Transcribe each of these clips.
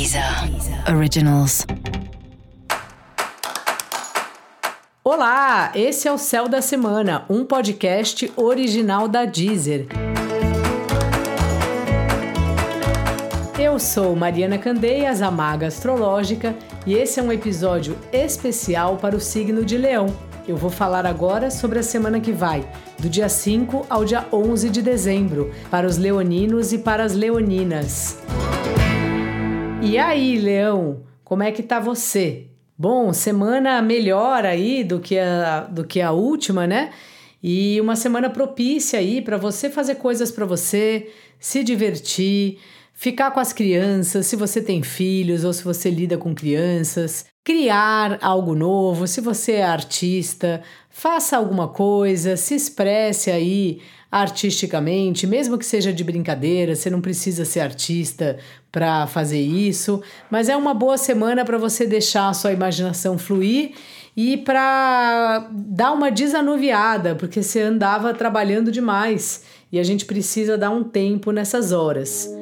Deezer Originals. Olá, esse é o Céu da Semana, um podcast original da Deezer. Eu sou Mariana Candeias, a Maga Astrológica, e esse é um episódio especial para o signo de Leão. Eu vou falar agora sobre a semana que vai, do dia 5 ao dia 11 de dezembro, para os leoninos e para as leoninas. E aí, Leão, como é que tá você? Bom, semana melhor aí do que a, do que a última, né? E uma semana propícia aí para você fazer coisas para você, se divertir, ficar com as crianças, se você tem filhos ou se você lida com crianças, criar algo novo, se você é artista, faça alguma coisa, se expresse aí artisticamente, mesmo que seja de brincadeira, você não precisa ser artista para fazer isso, mas é uma boa semana para você deixar a sua imaginação fluir e para dar uma desanuviada, porque você andava trabalhando demais e a gente precisa dar um tempo nessas horas.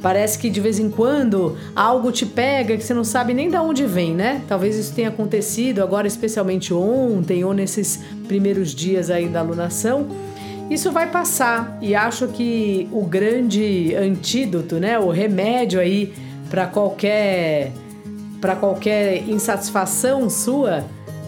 Parece que de vez em quando algo te pega que você não sabe nem de onde vem, né? Talvez isso tenha acontecido agora, especialmente ontem ou nesses primeiros dias aí da alunação. Isso vai passar e acho que o grande antídoto, né, o remédio aí para qualquer para qualquer insatisfação sua,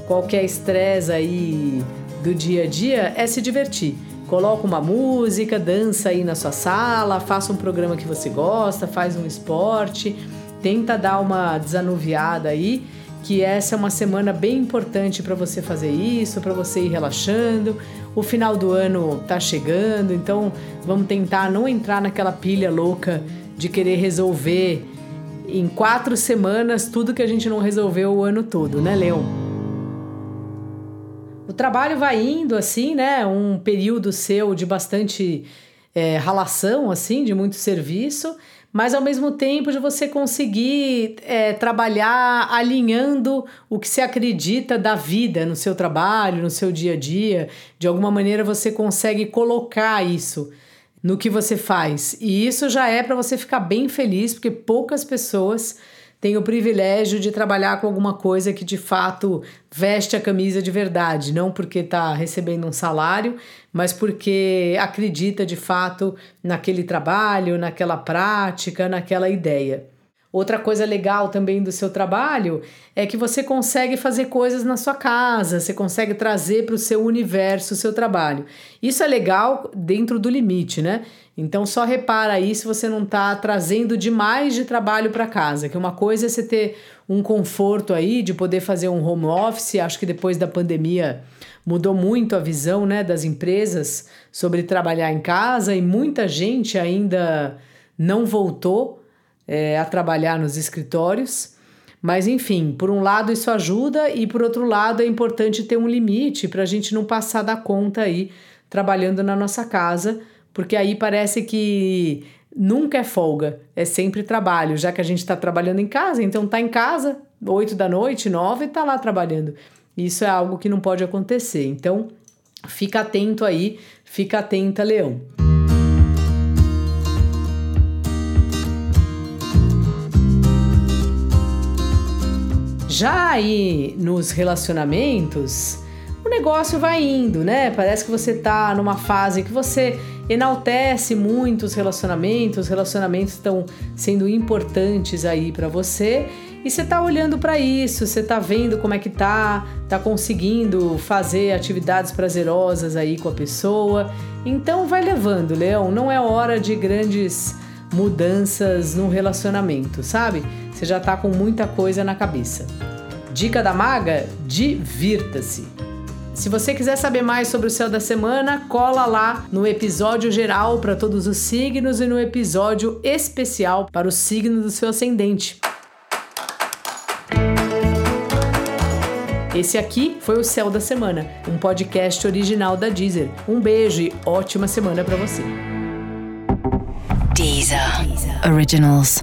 qualquer estresse aí do dia a dia é se divertir. Coloca uma música, dança aí na sua sala, faça um programa que você gosta, faz um esporte, tenta dar uma desanuviada aí, que essa é uma semana bem importante para você fazer isso, para você ir relaxando. O final do ano tá chegando, então vamos tentar não entrar naquela pilha louca de querer resolver em quatro semanas tudo que a gente não resolveu o ano todo, né, Leão? O trabalho vai indo assim, né? Um período seu de bastante é, ralação, assim, de muito serviço, mas ao mesmo tempo de você conseguir é, trabalhar alinhando o que se acredita da vida no seu trabalho, no seu dia a dia. De alguma maneira você consegue colocar isso no que você faz. E isso já é para você ficar bem feliz, porque poucas pessoas tem o privilégio de trabalhar com alguma coisa que de fato veste a camisa de verdade, não porque está recebendo um salário, mas porque acredita de fato naquele trabalho, naquela prática, naquela ideia. Outra coisa legal também do seu trabalho é que você consegue fazer coisas na sua casa, você consegue trazer para o seu universo o seu trabalho. Isso é legal dentro do limite, né? Então só repara aí se você não está trazendo demais de trabalho para casa, que uma coisa é você ter um conforto aí de poder fazer um home office, acho que depois da pandemia mudou muito a visão, né, das empresas sobre trabalhar em casa e muita gente ainda não voltou é, a trabalhar nos escritórios. Mas enfim, por um lado isso ajuda e por outro lado é importante ter um limite para a gente não passar da conta aí trabalhando na nossa casa, porque aí parece que nunca é folga, é sempre trabalho, já que a gente está trabalhando em casa, então tá em casa, 8 da noite, 9 e tá lá trabalhando. Isso é algo que não pode acontecer. Então, fica atento aí, fica atenta, Leão. Já aí nos relacionamentos, o negócio vai indo, né? Parece que você tá numa fase que você enaltece muito os relacionamentos, os relacionamentos estão sendo importantes aí para você e você tá olhando para isso, você tá vendo como é que tá, tá conseguindo fazer atividades prazerosas aí com a pessoa. Então vai levando, Leão, não é hora de grandes mudanças no relacionamento, sabe? Você já tá com muita coisa na cabeça. Dica da maga: divirta-se. Se você quiser saber mais sobre o céu da semana, cola lá no episódio geral para todos os signos e no episódio especial para o signo do seu ascendente. Esse aqui foi o Céu da Semana, um podcast original da Deezer. Um beijo e ótima semana para você. Deezer. Originals.